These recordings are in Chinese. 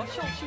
我笑屁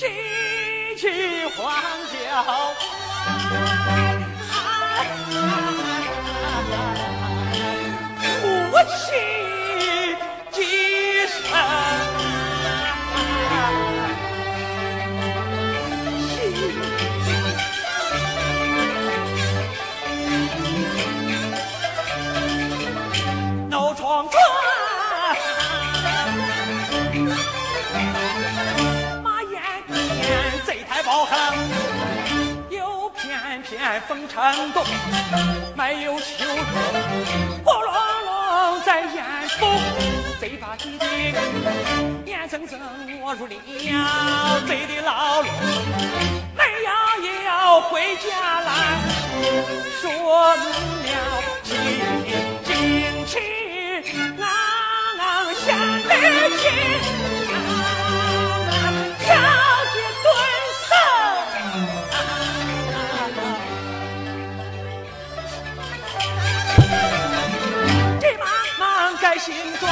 几去黄叫我来无情在风尘动，没有秋风，火隆隆在眼头，贼把贼的眼睁睁我入了贼的牢笼，没要也要回家来，说明了情景情。俺想得起，心中，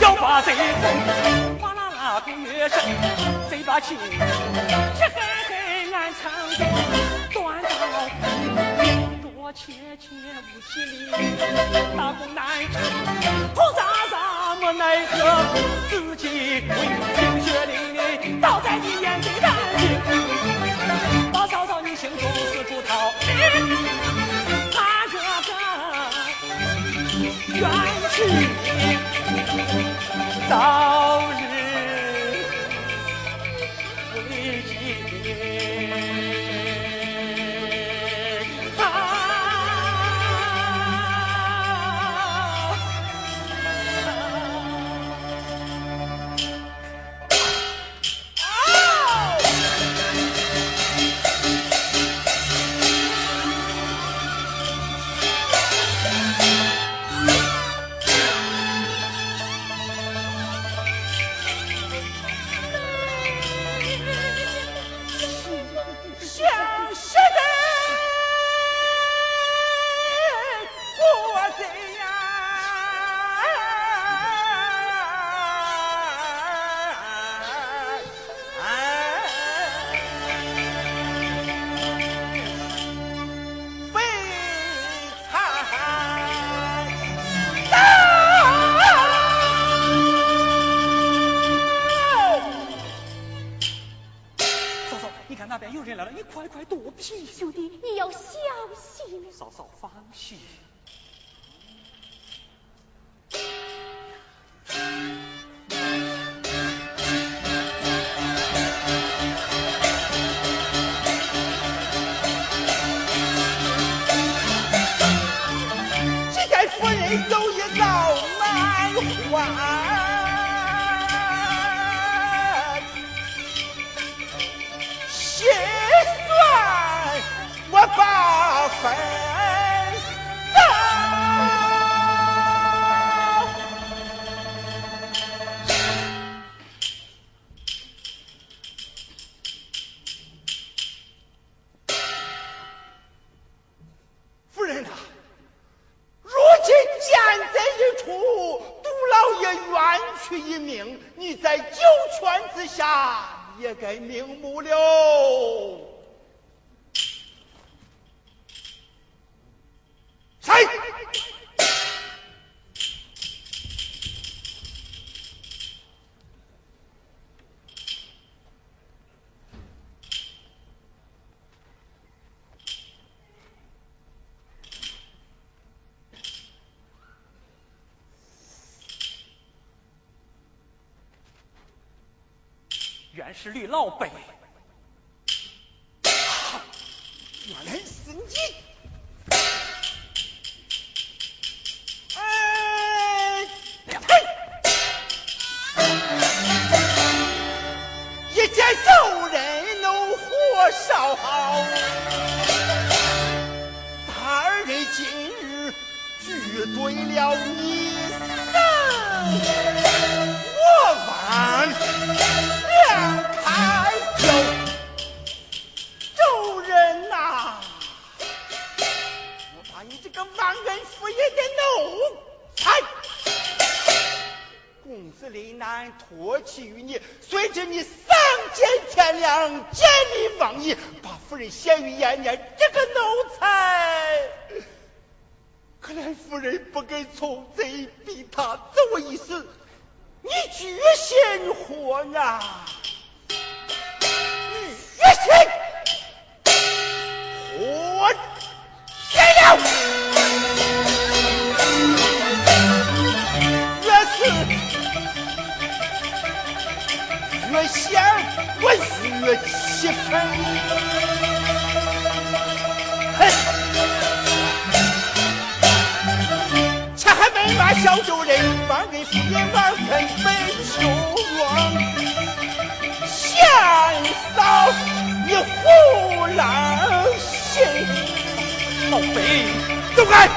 要把贼哄，哗啦啦鼓乐声，贼把气，吃黑黑俺唱的。断刀。我切切不起力，打工难成，苦咋咋莫奈何，自己跪冰血淋淋倒在你眼睛干净。大嫂嫂你心中是主套，他这元气到。Sosok. cái miếng muối 原是吕老辈，原来是你！哎，一见仇人怒火烧好，大人今日拒对了你，我万。开酒，周人呐，我把你这个忘恩负义的奴才，公子林南托起于你，随着你丧尽天良，见利忘义，把夫人陷于延年这个奴才。可怜夫人不肯从贼，逼他走一死，你居心何啊？了？越是越想我越气愤，哼！且还没把小主人放给夫人玩根本秋光，先嫂你胡乱心，老贼，走开！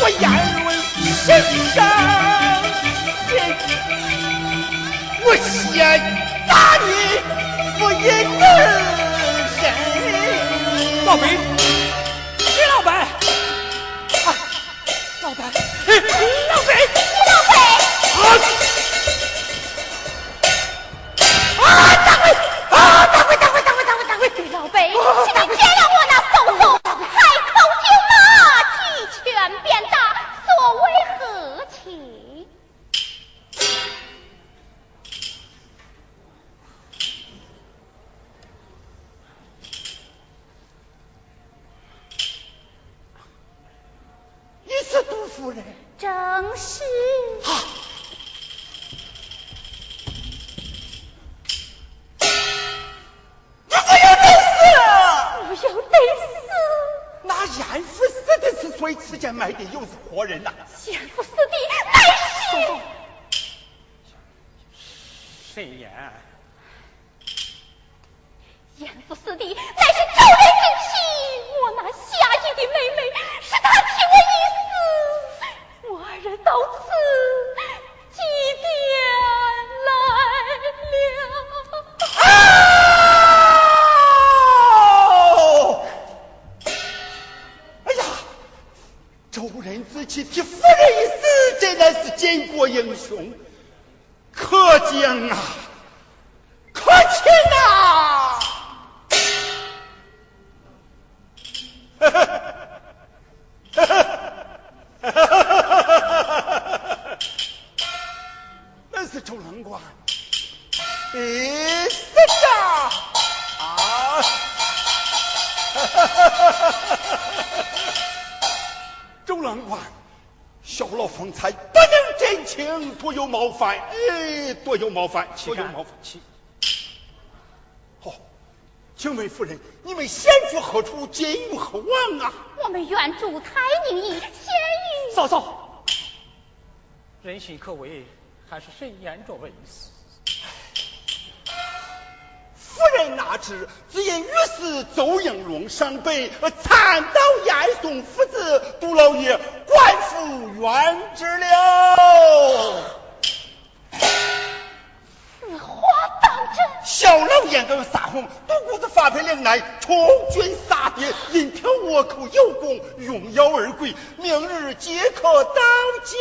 我言论甚深。杜夫人，正是。不！不要！那死的是谁？之前的又是活人呐？严夫死的，谁言？严夫死的，冒犯，哎多有冒犯。好，请问夫人，你们先去何处，今于何往啊？我们愿助 thái 宁邑，先于嫂嫂，人心可畏，还是谁言着为是？夫人哪知，只因于是邹应龙伤悲，惨遭严嵩父子，杜老爷官复原职了。小老眼跟撒谎，独孤子发配岭南，充军杀敌，引条倭寇有功，拥邀而归，明日即可当家。